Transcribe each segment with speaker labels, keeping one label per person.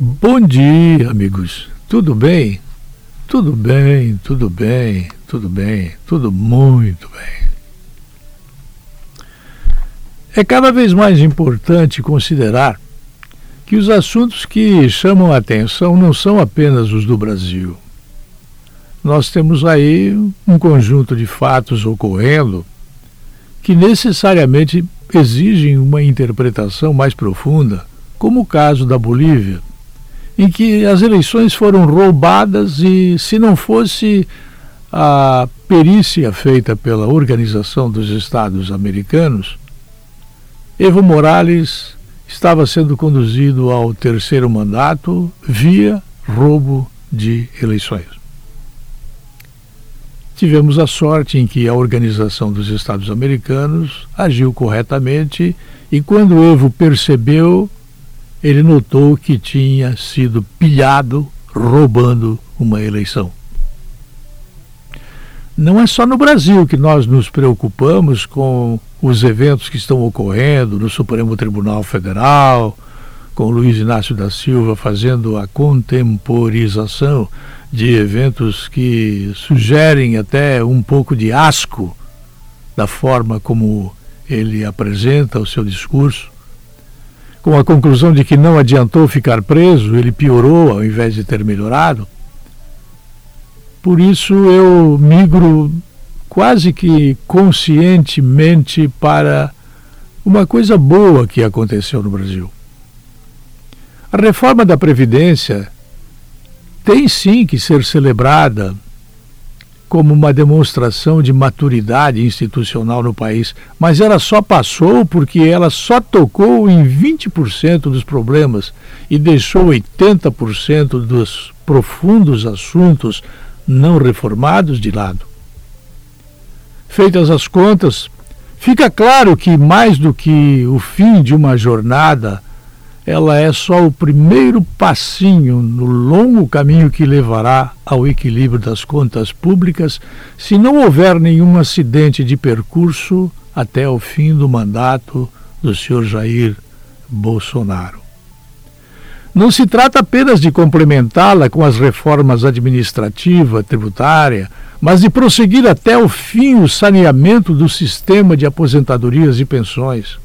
Speaker 1: Bom dia, amigos. Tudo bem? Tudo bem, tudo bem, tudo bem, tudo muito bem. É cada vez mais importante considerar que os assuntos que chamam a atenção não são apenas os do Brasil. Nós temos aí um conjunto de fatos ocorrendo que necessariamente exigem uma interpretação mais profunda, como o caso da Bolívia em que as eleições foram roubadas e, se não fosse a perícia feita pela Organização dos Estados Americanos, Evo Morales estava sendo conduzido ao terceiro mandato via roubo de eleições. Tivemos a sorte em que a Organização dos Estados Americanos agiu corretamente e, quando Evo percebeu ele notou que tinha sido pilhado roubando uma eleição. Não é só no Brasil que nós nos preocupamos com os eventos que estão ocorrendo no Supremo Tribunal Federal, com Luiz Inácio da Silva fazendo a contemporização de eventos que sugerem até um pouco de asco da forma como ele apresenta o seu discurso com a conclusão de que não adiantou ficar preso, ele piorou ao invés de ter melhorado. Por isso eu migro quase que conscientemente para uma coisa boa que aconteceu no Brasil. A reforma da Previdência tem sim que ser celebrada como uma demonstração de maturidade institucional no país, mas ela só passou porque ela só tocou em 20% dos problemas e deixou 80% dos profundos assuntos não reformados de lado. Feitas as contas, fica claro que mais do que o fim de uma jornada ela é só o primeiro passinho no longo caminho que levará ao equilíbrio das contas públicas se não houver nenhum acidente de percurso até o fim do mandato do senhor Jair Bolsonaro. Não se trata apenas de complementá-la com as reformas administrativa, tributária, mas de prosseguir até o fim o saneamento do sistema de aposentadorias e pensões.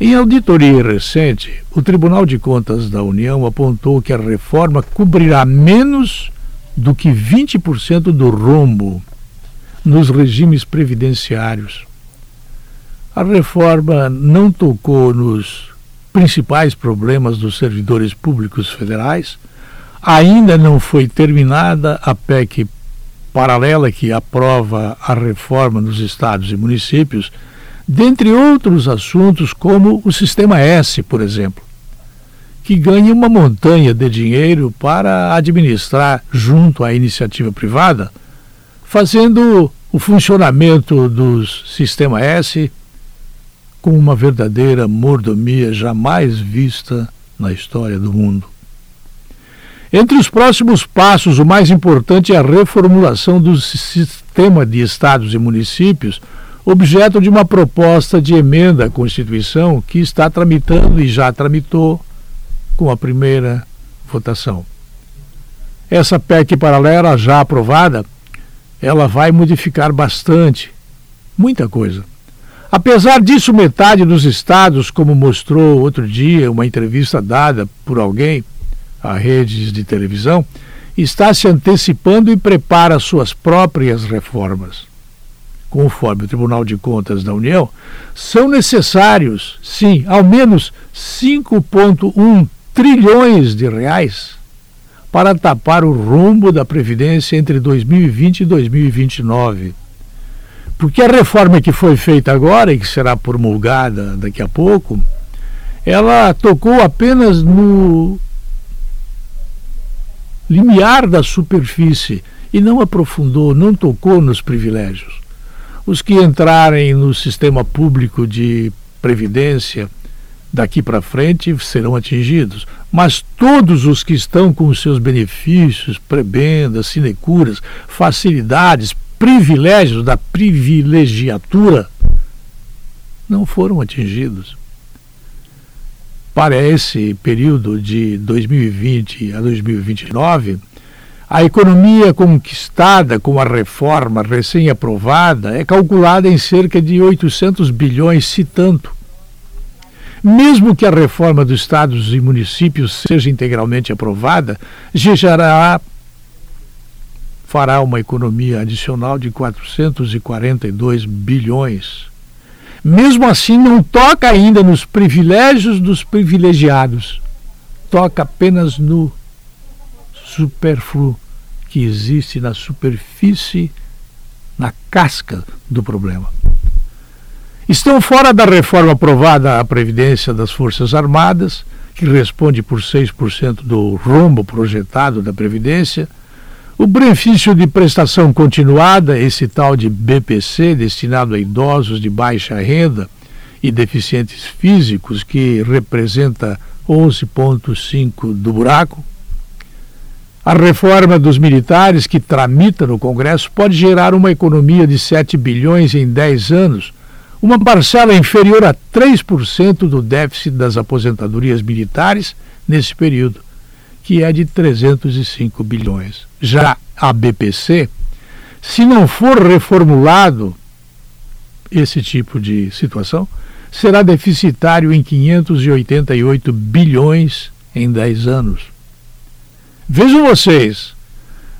Speaker 1: Em auditoria recente, o Tribunal de Contas da União apontou que a reforma cobrirá menos do que 20% do rombo nos regimes previdenciários. A reforma não tocou nos principais problemas dos servidores públicos federais. Ainda não foi terminada a PEC paralela que aprova a reforma nos estados e municípios dentre outros assuntos, como o Sistema S, por exemplo, que ganha uma montanha de dinheiro para administrar junto à iniciativa privada, fazendo o funcionamento do Sistema S com uma verdadeira mordomia jamais vista na história do mundo. Entre os próximos passos, o mais importante é a reformulação do sistema de estados e municípios objeto de uma proposta de emenda à Constituição que está tramitando e já tramitou com a primeira votação. Essa PEC paralela já aprovada, ela vai modificar bastante, muita coisa. Apesar disso, metade dos estados, como mostrou outro dia uma entrevista dada por alguém a redes de televisão, está se antecipando e prepara suas próprias reformas conforme o Tribunal de Contas da União, são necessários, sim, ao menos 5,1 trilhões de reais para tapar o rumbo da Previdência entre 2020 e 2029. Porque a reforma que foi feita agora e que será promulgada daqui a pouco, ela tocou apenas no limiar da superfície e não aprofundou, não tocou nos privilégios. Os que entrarem no sistema público de previdência daqui para frente serão atingidos, mas todos os que estão com os seus benefícios, prebendas, sinecuras, facilidades, privilégios da privilegiatura não foram atingidos. para esse período de 2020 a 2029, a economia conquistada com a reforma recém-aprovada é calculada em cerca de 800 bilhões, se tanto. Mesmo que a reforma dos estados e municípios seja integralmente aprovada, gerará fará uma economia adicional de 442 bilhões. Mesmo assim, não toca ainda nos privilégios dos privilegiados, toca apenas no supérfluo que existe na superfície, na casca do problema. Estão fora da reforma aprovada a Previdência das Forças Armadas, que responde por 6% do rombo projetado da Previdência, o benefício de prestação continuada, esse tal de BPC, destinado a idosos de baixa renda e deficientes físicos, que representa 11,5% do buraco. A reforma dos militares, que tramita no Congresso, pode gerar uma economia de 7 bilhões em 10 anos, uma parcela inferior a 3% do déficit das aposentadorias militares nesse período, que é de 305 bilhões. Já a BPC, se não for reformulado esse tipo de situação, será deficitário em 588 bilhões em 10 anos. Vejam vocês,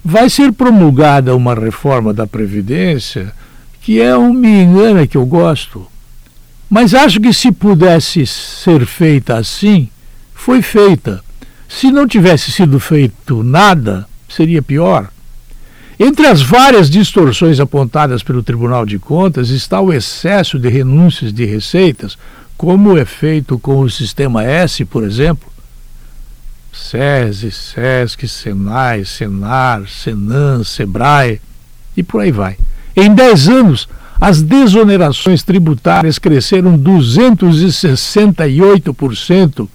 Speaker 1: vai ser promulgada uma reforma da Previdência que é um me engana que eu gosto. Mas acho que se pudesse ser feita assim, foi feita. Se não tivesse sido feito nada, seria pior. Entre as várias distorções apontadas pelo Tribunal de Contas está o excesso de renúncias de receitas, como é feito com o Sistema S, por exemplo. SESI, SESC, SENAI, SENAR, SENAN, SEBRAE e por aí vai. Em 10 anos, as desonerações tributárias cresceram 268%.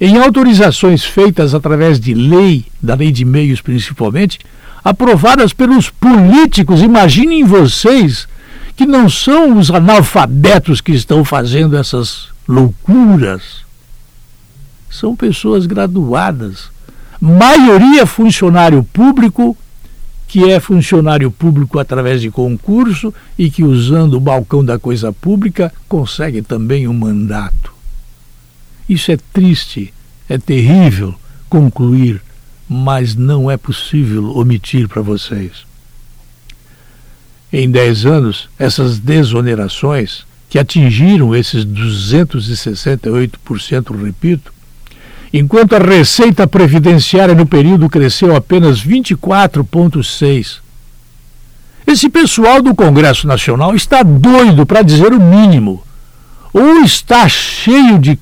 Speaker 1: Em autorizações feitas através de lei, da lei de meios principalmente, aprovadas pelos políticos, imaginem vocês que não são os analfabetos que estão fazendo essas loucuras. São pessoas graduadas, maioria funcionário público que é funcionário público através de concurso e que, usando o balcão da coisa pública, consegue também um mandato. Isso é triste, é terrível concluir, mas não é possível omitir para vocês. Em 10 anos, essas desonerações, que atingiram esses 268%, repito, enquanto a receita previdenciária no período cresceu apenas 24,6%. Esse pessoal do Congresso Nacional está doido, para dizer o mínimo. Ou está cheio de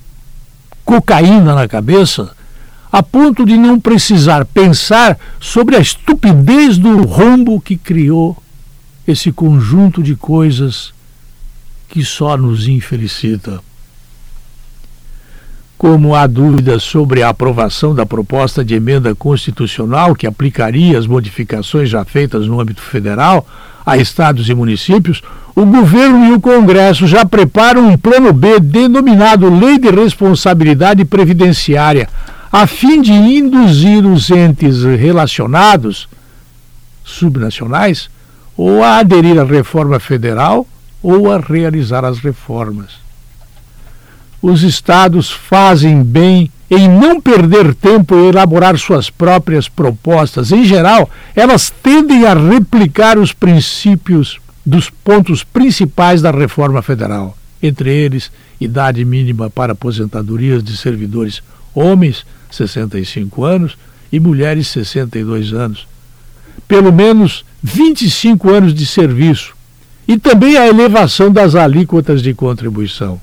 Speaker 1: cocaína na cabeça, a ponto de não precisar pensar sobre a estupidez do rombo que criou esse conjunto de coisas que só nos infelicita como há dúvidas sobre a aprovação da proposta de emenda constitucional que aplicaria as modificações já feitas no âmbito federal a estados e municípios, o governo e o Congresso já preparam um plano B denominado Lei de Responsabilidade Previdenciária, a fim de induzir os entes relacionados, subnacionais, ou a aderir à reforma federal ou a realizar as reformas os estados fazem bem em não perder tempo em elaborar suas próprias propostas. Em geral, elas tendem a replicar os princípios dos pontos principais da reforma federal, entre eles, idade mínima para aposentadorias de servidores homens, 65 anos, e mulheres, 62 anos. Pelo menos 25 anos de serviço. E também a elevação das alíquotas de contribuição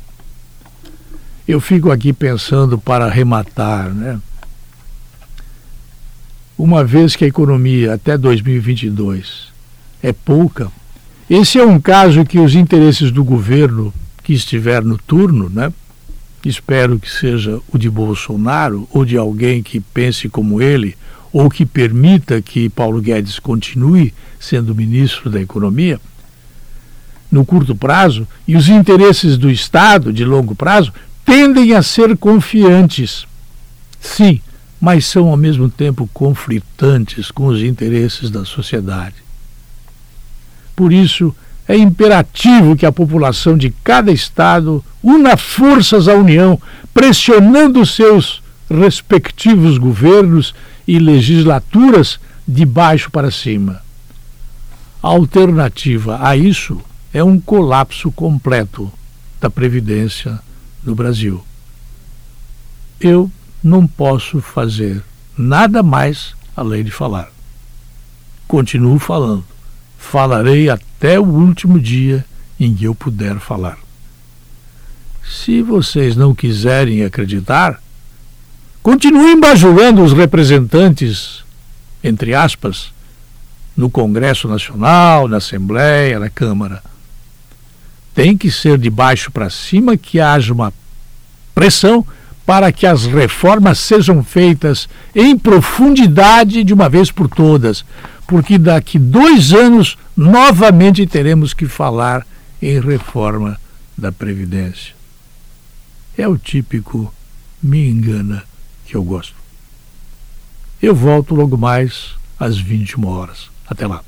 Speaker 1: eu fico aqui pensando para arrematar, né? Uma vez que a economia até 2022 é pouca, esse é um caso que os interesses do governo que estiver no turno, né? Espero que seja o de Bolsonaro ou de alguém que pense como ele ou que permita que Paulo Guedes continue sendo ministro da Economia no curto prazo e os interesses do Estado de longo prazo tendem a ser confiantes. Sim, mas são ao mesmo tempo conflitantes com os interesses da sociedade. Por isso, é imperativo que a população de cada estado una forças à União, pressionando seus respectivos governos e legislaturas de baixo para cima. A alternativa a isso é um colapso completo da Previdência no Brasil. Eu não posso fazer nada mais além de falar. Continuo falando. Falarei até o último dia em que eu puder falar. Se vocês não quiserem acreditar, continuem bajulando os representantes, entre aspas, no Congresso Nacional, na Assembleia, na Câmara. Tem que ser de baixo para cima que haja uma pressão para que as reformas sejam feitas em profundidade de uma vez por todas, porque daqui dois anos novamente teremos que falar em reforma da Previdência. É o típico me engana que eu gosto. Eu volto logo mais às 21 horas. Até lá.